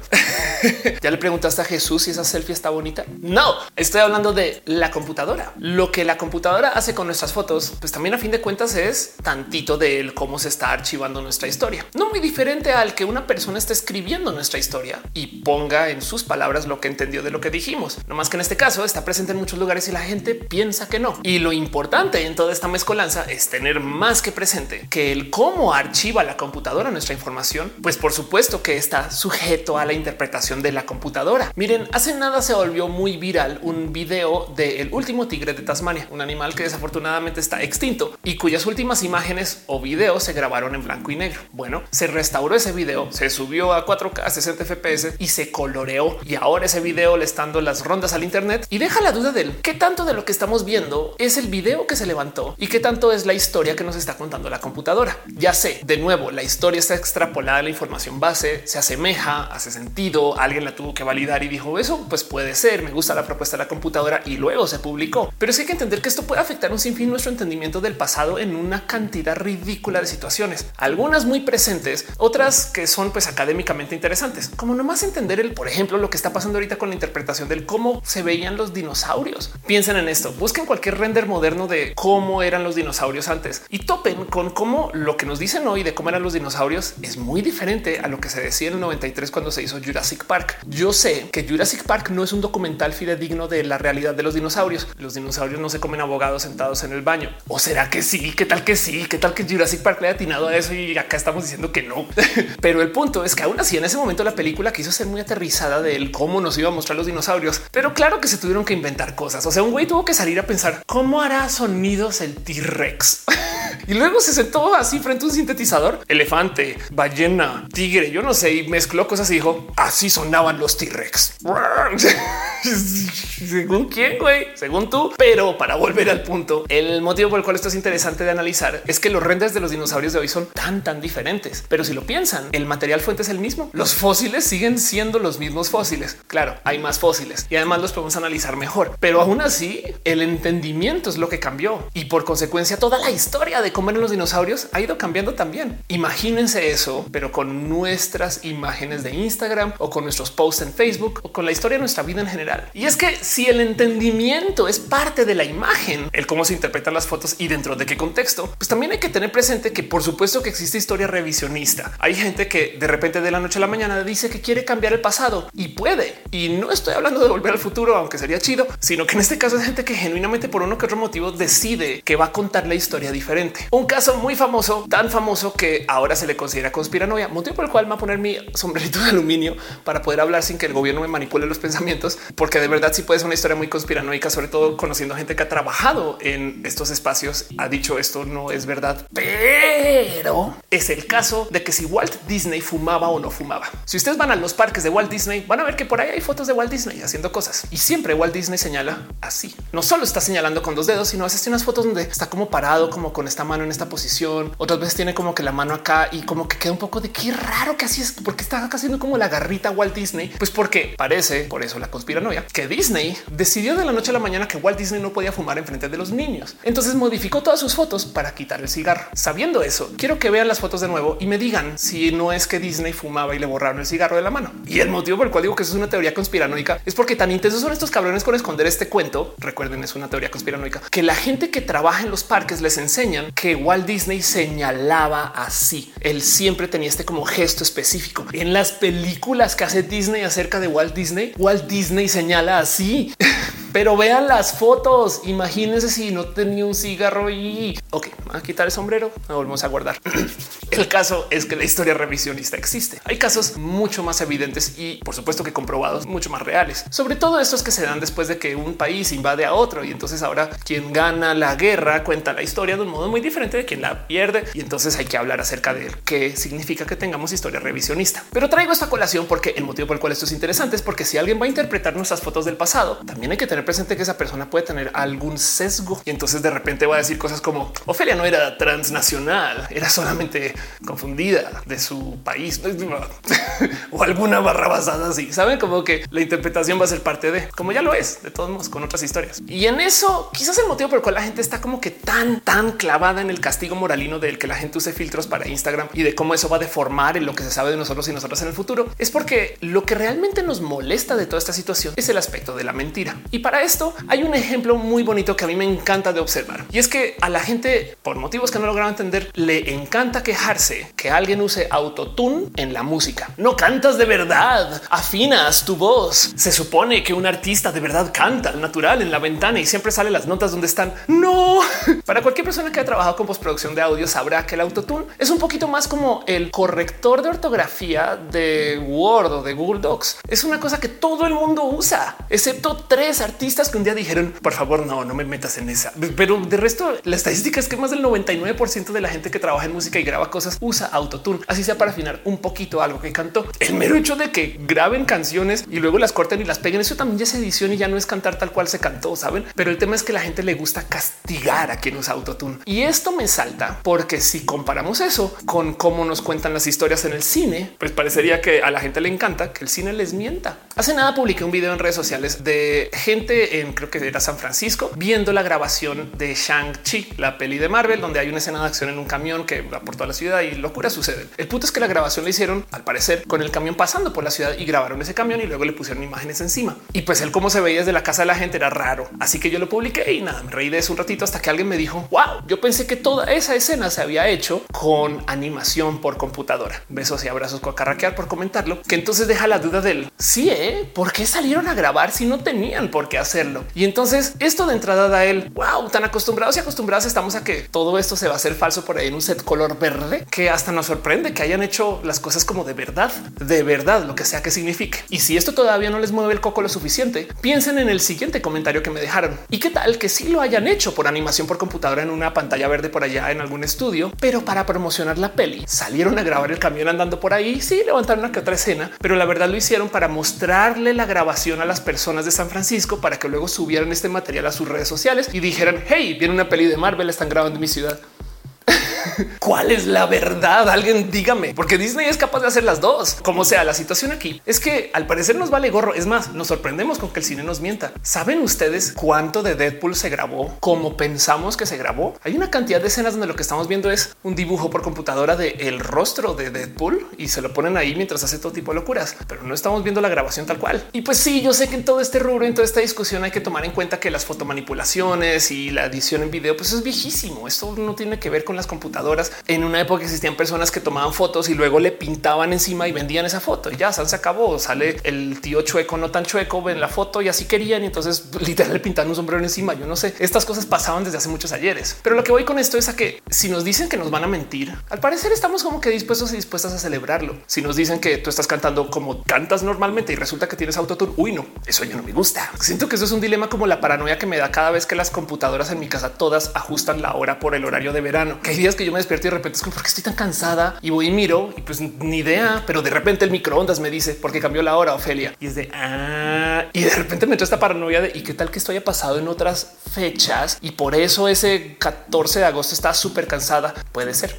<laughs> ya le preguntaste a Jesús si esa selfie está bonita. No, estoy hablando de la computadora. Lo que la computadora hace con nuestras fotos, pues también a fin de cuentas es tantito de cómo se está archivando nuestra historia. No muy diferente al que una persona esté escribiendo nuestra historia y ponga en sus palabras lo que entendió de lo que dijimos. No más que en este caso está presente en muchos lugares y la gente piensa que no. Y lo importante en toda esta mezcolanza es tener más que presente que el cómo archiva la computadora nuestra información, pues por supuesto que está sujeto a la interpretación de la computadora. Miren, hace nada se volvió muy viral un video del último tigre de Tasmania, un animal que desafortunadamente está extinto y cuyas últimas imágenes o videos se grabaron en blanco y negro. Bueno, se restauró ese video, se subió a 4K, 60 FPS y se coloreó. Y ahora ese video le está dando las rondas al Internet y deja la duda del qué tanto de lo que estamos viendo es el video que se levantó y qué tanto es la historia que nos está contando la computadora. Ya sé, de nuevo, la historia está extrapolada a la información base, se asemeja, hace sentido, alguien la tuvo que validar y dijo eso, pues puede ser, me gusta la propuesta de la computadora y luego se publicó. Pero sí hay que entender que esto puede afectar un sinfín nuestro entendimiento del pasado en una cantidad ridícula de situaciones, algunas muy presentes, otras que son pues académicamente interesantes, como nomás entender el, por ejemplo, lo que está pasando ahorita con la interpretación del cómo se veían los dinosaurios. Piensen en esto, busquen cualquier render moderno de cómo eran los dinosaurios antes y topen con cómo lo que nos dicen hoy de cómo eran los dinosaurios es muy diferente a lo que se decía en el 93 cuando se hizo Jurassic Park. Yo sé que Jurassic Park no es un documental fidedigno de la realidad de los dinosaurios. Los dinosaurios no se comen abogados sentados en el baño. ¿O será que sí? ¿Qué tal que sí? ¿Qué tal que Jurassic Park le ha atinado a eso y acá estamos diciendo que no? <laughs> Pero el punto es que aún así en ese momento la película quiso ser muy aterrizada de cómo nos iba a mostrar los dinosaurios. Pero claro que se tuvieron que inventar cosas. O sea, un güey tuvo que salir a pensar cómo hará sonidos el T-Rex. <laughs> y luego se sentó así frente a un sintetizador, elefante, ballena, tigre, yo no sé, y mezcló cosas y dijo, así sonaban los T-Rex. <laughs> Según quién, güey, según tú. Pero para volver al punto, el motivo por el cual esto es interesante de analizar es que los renders de los dinosaurios de hoy son tan, tan diferentes. Pero si lo piensan, el material fuente es el mismo. Los fósiles siguen siendo los mismos fósiles. Claro, hay más fósiles y además los podemos analizar mejor. Pero aún así, el entendimiento es lo que cambió y por consecuencia toda la historia de cómo eran los dinosaurios ha ido cambiando también. Imagínense eso, pero con nuestras imágenes de Instagram o con nuestros posts en Facebook o con la historia de nuestra vida en general. Y es que si el entendimiento es parte de la imagen, el cómo se interpretan las fotos y dentro de qué contexto, pues también hay que tener presente que por supuesto que existe historia revisionista. Hay gente que de repente de la noche a la mañana dice que quiere cambiar el pasado y puede. Y no estoy hablando de volver al futuro, aunque sería chido, sino que en este caso es gente que genuinamente por uno que otro motivo decide que va a contar la historia diferente. Un caso muy famoso, tan famoso que ahora se le considera conspiranoia, motivo por el cual me voy a poner mi sombrerito de aluminio para poder hablar sin que el gobierno me manipule los pensamientos, porque de verdad sí puede ser una historia muy conspiranoica, sobre todo conociendo gente que ha trabajado en estos espacios, ha dicho esto no es verdad, pero es el caso de que si Walt Disney fumaba o no fumaba. Si ustedes van a los parques de Walt Disney, van a ver que por ahí hay fotos de Walt Disney haciendo cosas y siempre Walt Disney señala así. No solo está señalando con dos dedos, sino hace unas fotos donde está como parado, como con esta mano en esta posición. Otras veces tiene como que la mano acá y como que queda un poco de qué raro que así es, porque está haciendo como la garrita Walt Disney. Pues porque parece por eso la conspiranoia que Disney decidió de la noche a la mañana que Walt Disney no podía fumar en frente de los niños. Entonces modificó todas sus fotos para quitar el cigarro. Sabiendo eso, quiero que vean las fotos de nuevo y me digan si no es que Disney fumaba y le borraron el cigarro de la mano. Y el motivo por el cual digo que eso es una teoría conspiranoica es porque tan intensos son estos cabrones con esconder este cuento. Recuerden, es una teoría conspiranoica que la gente que trabaja en los parques les enseñan que Walt Disney señalaba así. Él siempre tenía este como gesto específico en las películas que hace Disney acerca de Walt Disney. Walt Disney señala así. <laughs> Pero vean las fotos. Imagínense si no tenía un cigarro y ok, a quitar el sombrero. Nos volvemos a guardar. <clears throat> el caso es que la historia revisionista existe. Hay casos mucho más evidentes y por supuesto que comprobados, mucho más reales. Sobre todo estos que se dan después de que un país invade a otro y entonces ahora quien gana la guerra cuenta la historia de un modo muy diferente de quien la pierde y entonces hay que hablar acerca de qué significa que tengamos historia revisionista. Pero traigo esta colación porque el motivo por el cual esto es interesante es porque si alguien va a interpretar nuestras fotos del pasado, también hay que tener presente que esa persona puede tener algún sesgo y entonces de repente va a decir cosas como Ofelia no era transnacional, era solamente confundida de su país <laughs> o alguna barra basada así. Saben como que la interpretación va a ser parte de como ya lo es de todos modos con otras historias. Y en eso quizás el motivo por el cual la gente está como que tan, tan clavada en el castigo moralino del que la gente use filtros para Instagram y de cómo eso va a deformar en lo que se sabe de nosotros y nosotras en el futuro es porque lo que realmente nos molesta de toda esta situación es el aspecto de la mentira. Y para esto hay un ejemplo muy bonito que a mí me encanta de observar y es que a la gente, por motivos que no lograron entender, le encanta quejarse que alguien use autotune en la música. No cantas de verdad, afinas tu voz. Se supone que un artista de verdad canta al natural en la ventana y siempre sale las notas donde están. No, <laughs> para cualquier persona que haya trabajado con postproducción de audio sabrá que el autotune es un poquito más como el corrector de ortografía de Word o de Google Docs. Es una cosa que todo el mundo usa, excepto tres artistas que un día dijeron, por favor, no, no me metas en esa. Pero de resto, la estadística es que más del 99% de la gente que trabaja en música y graba cosas usa autotune, así sea para afinar un poquito algo que cantó. El mero hecho de que graben canciones y luego las corten y las peguen, eso también ya es edición y ya no es cantar tal cual se cantó, saben? Pero el tema es que la gente le gusta castigar a quien usa autotune. Y esto me salta porque si comparamos eso con cómo nos cuentan las historias en el cine, pues parecería que a la gente le encanta que el cine les mienta. Hace nada publiqué un video en redes sociales de gente en creo que era San Francisco viendo la grabación de Shang-Chi, la peli de Marvel, donde hay una escena de acción en un camión que va por toda la ciudad y locura sucede. El punto es que la grabación la hicieron al parecer con el camión pasando por la ciudad y grabaron ese camión y luego le pusieron imágenes encima. Y pues el cómo se veía desde la casa de la gente era raro. Así que yo lo publiqué y nada, me reí de eso un ratito hasta que alguien me dijo, wow, yo pensé que toda esa escena se había hecho con animación por computadora. Besos y abrazos con carraquear por comentarlo, que entonces deja la duda del sí, ¿eh? ¿por qué salieron a grabar si no tenían por qué hacerlo? Y entonces esto de entrada da él, wow, tan acostumbrados y acostumbrados estamos a que todo esto se va a hacer falso por ahí en un set color verde que hasta nos sorprende que hayan hecho las cosas como de verdad, de verdad, lo que sea que signifique. Y si esto todavía no les mueve el coco lo suficiente, piensen en el siguiente comentario que me dejaron. ¿Y qué tal que sí lo hayan hecho por animación por computadora en una pantalla verde por allá en algún estudio, pero para promocionar la peli salieron a grabar el camión andando por ahí? Sí, levantaron una que otra escena, pero la verdad lo hicieron para mostrarle la grabación a las personas de San Francisco para que luego subieran este material a sus redes sociales y dijeran, hey, viene una peli de Marvel, están grabando en mi ciudad. <laughs> ¿Cuál es la verdad? Alguien dígame, porque Disney es capaz de hacer las dos. Como sea, la situación aquí es que al parecer nos vale gorro. Es más, nos sorprendemos con que el cine nos mienta. ¿Saben ustedes cuánto de Deadpool se grabó como pensamos que se grabó? Hay una cantidad de escenas donde lo que estamos viendo es un dibujo por computadora de rostro de Deadpool y se lo ponen ahí mientras hace todo tipo de locuras, pero no estamos viendo la grabación tal cual. Y pues sí, yo sé que en todo este rubro, en toda esta discusión hay que tomar en cuenta que las fotomanipulaciones y la edición en video pues es viejísimo. Esto no tiene que ver con las computadoras en una época existían personas que tomaban fotos y luego le pintaban encima y vendían esa foto y ya se acabó. Sale el tío chueco, no tan chueco, ven la foto y así querían. Y entonces <laughs> literal le pintaron un sombrero encima. Yo no sé, estas cosas pasaban desde hace muchos ayeres, pero lo que voy con esto es a que si nos dicen que nos van a mentir, al parecer estamos como que dispuestos y dispuestas a celebrarlo. Si nos dicen que tú estás cantando como cantas normalmente y resulta que tienes autotune, uy, no, eso ya no me gusta. Siento que eso es un dilema como la paranoia que me da cada vez que las computadoras en mi casa todas ajustan la hora por el horario de verano. Que hay días que yo me despierto y de repente es como porque estoy tan cansada y voy y miro y pues ni idea, pero de repente el microondas me dice porque cambió la hora, Ofelia. Y es de ah, y de repente me entró esta paranoia de y qué tal que esto haya pasado en otras fechas y por eso ese 14 de agosto está súper cansada. Puede ser.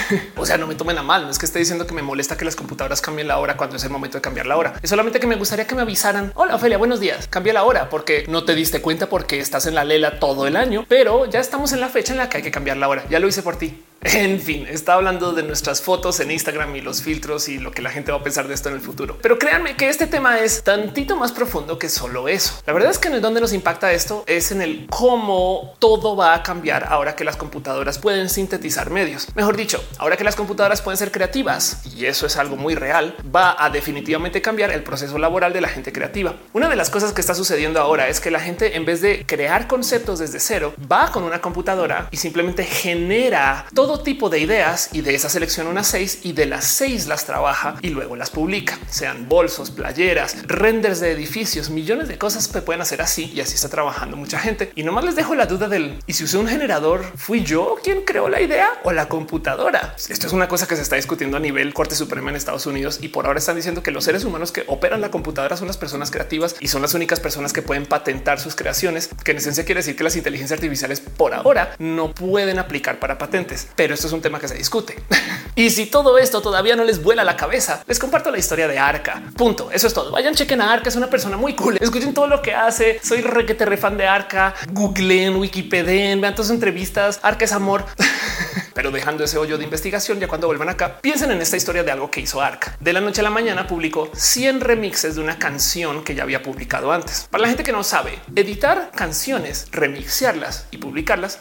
<laughs> o sea, no me tomen a mal. No es que esté diciendo que me molesta que las computadoras cambien la hora cuando es el momento de cambiar la hora. Es solamente que me gustaría que me avisaran. Hola, Ophelia, buenos días. Cambia la hora porque no te diste cuenta porque estás en la lela todo el año, pero ya estamos en la fecha en la que hay que cambiar la hora. Ya lo hice por ti. <laughs> En fin, está hablando de nuestras fotos en Instagram y los filtros y lo que la gente va a pensar de esto en el futuro. Pero créanme que este tema es tantito más profundo que solo eso. La verdad es que en el donde nos impacta esto es en el cómo todo va a cambiar ahora que las computadoras pueden sintetizar medios. Mejor dicho, ahora que las computadoras pueden ser creativas y eso es algo muy real, va a definitivamente cambiar el proceso laboral de la gente creativa. Una de las cosas que está sucediendo ahora es que la gente en vez de crear conceptos desde cero, va con una computadora y simplemente genera todo tipo de ideas y de esa selecciona unas seis y de las seis las trabaja y luego las publica, sean bolsos, playeras, renders de edificios, millones de cosas que pueden hacer así y así está trabajando mucha gente. Y nomás les dejo la duda del y si usé un generador, fui yo quien creó la idea o la computadora. Esto es una cosa que se está discutiendo a nivel Corte Suprema en Estados Unidos y por ahora están diciendo que los seres humanos que operan la computadora son las personas creativas y son las únicas personas que pueden patentar sus creaciones, que en esencia quiere decir que las inteligencias artificiales por ahora no pueden aplicar para patentes. Pero esto es un tema que se discute. <laughs> y si todo esto todavía no les vuela la cabeza, les comparto la historia de Arca. Punto. Eso es todo. Vayan, chequen a Arca. Es una persona muy cool. Escuchen todo lo que hace. Soy requete refan de Arca. Googleen, Wikipedia, vean todas sus entrevistas. Arca es amor. <laughs> Pero dejando ese hoyo de investigación, ya cuando vuelvan acá, piensen en esta historia de algo que hizo Arca. De la noche a la mañana publicó 100 remixes de una canción que ya había publicado antes. Para la gente que no sabe, editar canciones, remixearlas y publicarlas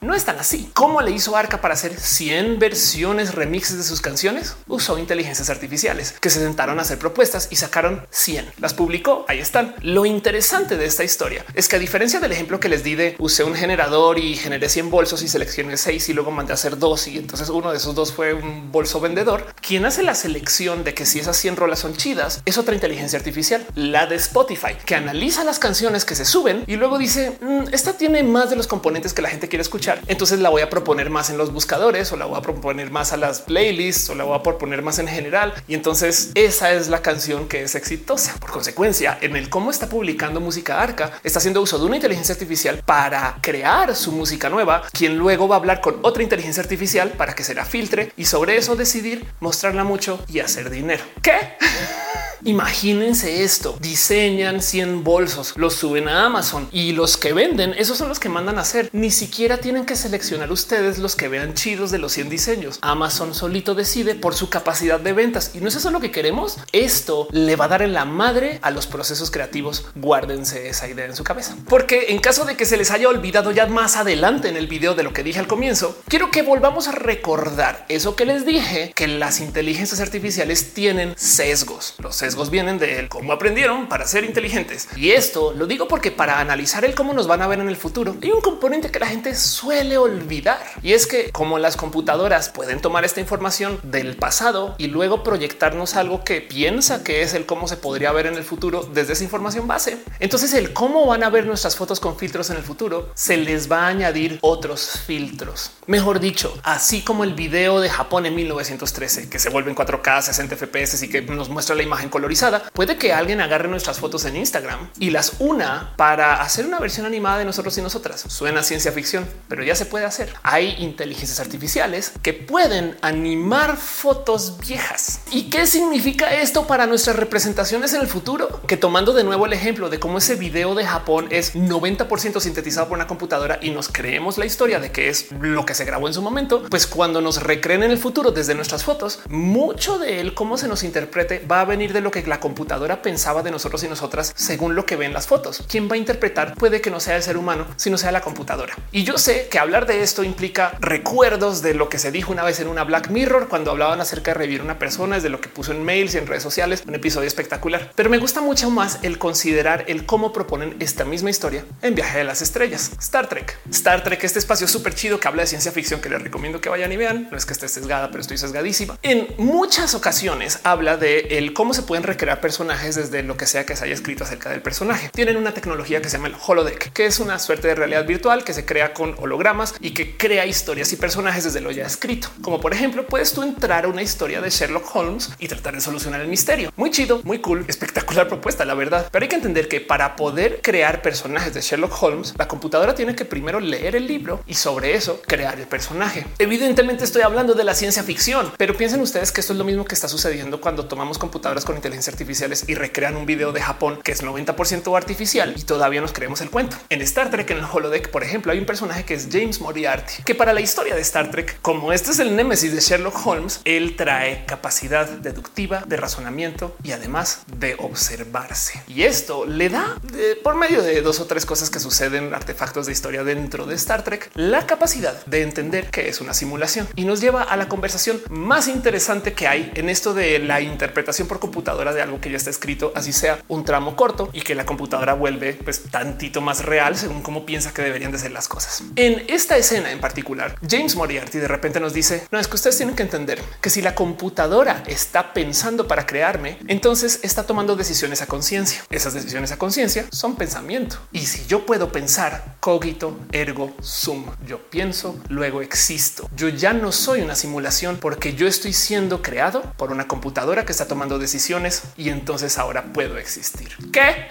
no es tan así. ¿Cómo le hizo Arca para hacer 100 versiones remixes de sus canciones? Usó inteligencias artificiales que se sentaron a hacer propuestas y sacaron 100. Las publicó. Ahí están. Lo interesante de esta historia es que a diferencia del ejemplo que les di de usé un generador y generé 100 bolsos y seleccioné 6 y luego mandé a hacer dos y entonces uno de esos dos fue un bolso vendedor. Quien hace la selección de que si esas 100 rolas son chidas es otra inteligencia artificial, la de Spotify, que analiza las canciones que se suben y luego dice mm, esta tiene más de los componentes que la gente quiere escuchar entonces la voy a proponer más en los buscadores o la voy a proponer más a las playlists o la voy a proponer más en general. Y entonces esa es la canción que es exitosa. Por consecuencia, en el cómo está publicando música Arca, está haciendo uso de una inteligencia artificial para crear su música nueva, quien luego va a hablar con otra inteligencia artificial para que se la filtre y sobre eso decidir mostrarla mucho y hacer dinero. ¿Qué? <laughs> Imagínense esto, diseñan 100 bolsos, los suben a Amazon y los que venden, esos son los que mandan a hacer. Ni siquiera tienen que seleccionar ustedes los que vean chidos de los 100 diseños. Amazon solito decide por su capacidad de ventas y no es eso lo que queremos. Esto le va a dar en la madre a los procesos creativos. Guárdense esa idea en su cabeza, porque en caso de que se les haya olvidado ya más adelante en el video de lo que dije al comienzo, quiero que volvamos a recordar eso que les dije, que las inteligencias artificiales tienen sesgos. Los sesgos vienen de cómo aprendieron para ser inteligentes. Y esto lo digo porque para analizar el cómo nos van a ver en el futuro, hay un componente que la gente suele olvidar. Y es que como las computadoras pueden tomar esta información del pasado y luego proyectarnos algo que piensa que es el cómo se podría ver en el futuro desde esa información base. Entonces el cómo van a ver nuestras fotos con filtros en el futuro se les va a añadir otros filtros. Mejor dicho, así como el video de Japón en 1913 que se vuelve en 4K 60 FPS y que nos muestra la imagen colorizada, puede que alguien agarre nuestras fotos en Instagram y las una para hacer una versión animada de nosotros y nosotras. Suena ciencia ficción, pero ya se puede hacer. Hay inteligencias artificiales que pueden animar fotos viejas. ¿Y qué significa esto para nuestras representaciones en el futuro? Que tomando de nuevo el ejemplo de cómo ese video de Japón es 90% sintetizado por una computadora y nos creemos la historia de que es lo que se grabó en su momento, pues cuando nos recreen en el futuro desde nuestras fotos, mucho de él, cómo se nos interprete, va a venir de lo que la computadora pensaba de nosotros y nosotras según lo que ven las fotos. Quien va a interpretar puede que no sea el ser humano, sino sea la computadora. Y yo sé que hablar de esto implica recuerdos de lo que se dijo una vez en una Black Mirror cuando hablaban acerca de revivir una persona, es de lo que puso en mails y en redes sociales, un episodio espectacular. Pero me gusta mucho más el considerar el cómo proponen esta misma historia en Viaje de las Estrellas, Star Trek. Star Trek, este espacio súper chido que habla de ciencia ficción que les recomiendo que vayan y vean. No es que esté sesgada, pero estoy sesgadísima. En muchas ocasiones habla de el cómo se puede recrear personajes desde lo que sea que se haya escrito acerca del personaje. Tienen una tecnología que se llama el holodeck, que es una suerte de realidad virtual que se crea con hologramas y que crea historias y personajes desde lo ya escrito. Como por ejemplo, puedes tú entrar a una historia de Sherlock Holmes y tratar de solucionar el misterio. Muy chido, muy cool, espectacular propuesta, la verdad. Pero hay que entender que para poder crear personajes de Sherlock Holmes, la computadora tiene que primero leer el libro y sobre eso crear el personaje. Evidentemente estoy hablando de la ciencia ficción, pero piensen ustedes que esto es lo mismo que está sucediendo cuando tomamos computadoras con inteligencia artificiales y recrean un video de Japón que es 90% artificial y todavía nos creemos el cuento. En Star Trek, en el holodeck, por ejemplo, hay un personaje que es James Moriarty, que para la historia de Star Trek, como este es el némesis de Sherlock Holmes, él trae capacidad deductiva de razonamiento y además de observarse. Y esto le da por medio de dos o tres cosas que suceden, artefactos de historia dentro de Star Trek, la capacidad de entender que es una simulación y nos lleva a la conversación más interesante que hay en esto de la interpretación por computadora computadora de algo que ya está escrito, así sea un tramo corto y que la computadora vuelve pues tantito más real según cómo piensa que deberían de ser las cosas. En esta escena en particular, James Moriarty de repente nos dice, no, es que ustedes tienen que entender que si la computadora está pensando para crearme, entonces está tomando decisiones a conciencia. Esas decisiones a conciencia son pensamiento. Y si yo puedo pensar cogito ergo sum, yo pienso, luego existo. Yo ya no soy una simulación porque yo estoy siendo creado por una computadora que está tomando decisiones y entonces ahora puedo existir. ¿Qué?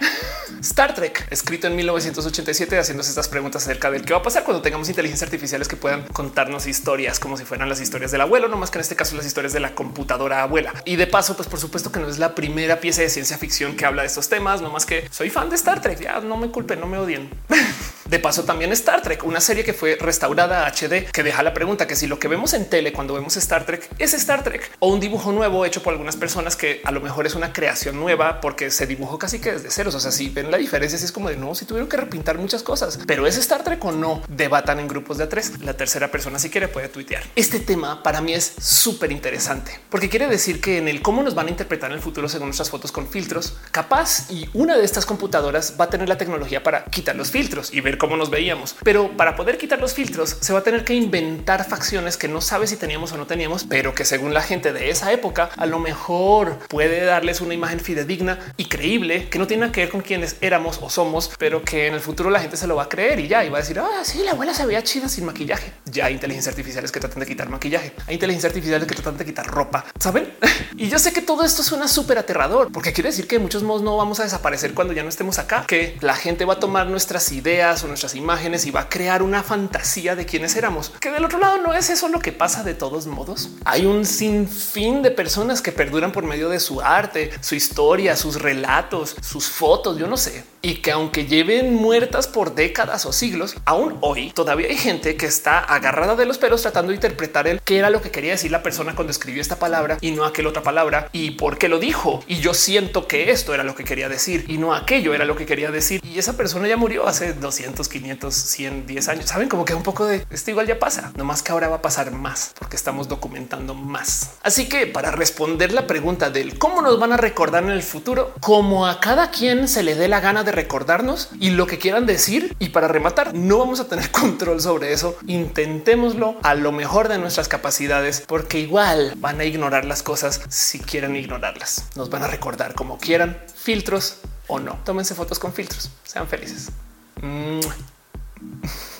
Star Trek, escrito en 1987, haciéndose estas preguntas acerca del qué va a pasar cuando tengamos inteligencias artificiales que puedan contarnos historias como si fueran las historias del abuelo, no más que en este caso las historias de la computadora abuela. Y de paso, pues por supuesto que no es la primera pieza de ciencia ficción que habla de estos temas, no más que soy fan de Star Trek. Ya no me culpen, no me odien. <laughs> De paso, también Star Trek, una serie que fue restaurada a HD, que deja la pregunta que si lo que vemos en tele cuando vemos Star Trek es Star Trek o un dibujo nuevo hecho por algunas personas que a lo mejor es una creación nueva porque se dibujó casi que desde ceros. O sea, si ven la diferencia, si es como de no, si tuvieron que repintar muchas cosas, pero es Star Trek o no, debatan en grupos de tres. La tercera persona, si quiere, puede tuitear. Este tema para mí es súper interesante porque quiere decir que en el cómo nos van a interpretar en el futuro según nuestras fotos con filtros, capaz y una de estas computadoras va a tener la tecnología para quitar los filtros y ver cómo nos veíamos. Pero para poder quitar los filtros se va a tener que inventar facciones que no sabe si teníamos o no teníamos, pero que según la gente de esa época a lo mejor puede darles una imagen fidedigna y creíble que no tiene que ver con quienes éramos o somos, pero que en el futuro la gente se lo va a creer y ya y va a decir, ah, sí, la abuela se veía chida sin maquillaje. Ya hay inteligencias artificiales que tratan de quitar maquillaje. Hay inteligencias artificiales que tratan de quitar ropa, saben? <laughs> y yo sé que todo esto suena súper aterrador porque quiere decir que de muchos modos no vamos a desaparecer cuando ya no estemos acá, que la gente va a tomar nuestras ideas nuestras imágenes y va a crear una fantasía de quiénes éramos. Que del otro lado no es eso lo que pasa de todos modos. Hay un sinfín de personas que perduran por medio de su arte, su historia, sus relatos, sus fotos, yo no sé. Y que aunque lleven muertas por décadas o siglos, aún hoy todavía hay gente que está agarrada de los pelos tratando de interpretar el qué era lo que quería decir la persona cuando escribió esta palabra y no aquel otra palabra y por qué lo dijo. Y yo siento que esto era lo que quería decir y no aquello era lo que quería decir. Y esa persona ya murió hace 200, 500, 100, 10 años. Saben como que un poco de esto igual ya pasa, no más que ahora va a pasar más porque estamos documentando más. Así que para responder la pregunta del cómo nos van a recordar en el futuro, como a cada quien se le dé la gana de recordarnos y lo que quieran decir. Y para rematar, no vamos a tener <laughs> control sobre eso. Intentémoslo a lo mejor de nuestras capacidades, porque igual van a ignorar las cosas si quieren ignorarlas. Nos van a recordar como quieran, filtros o no. Tómense fotos con filtros. Sean felices. Mm.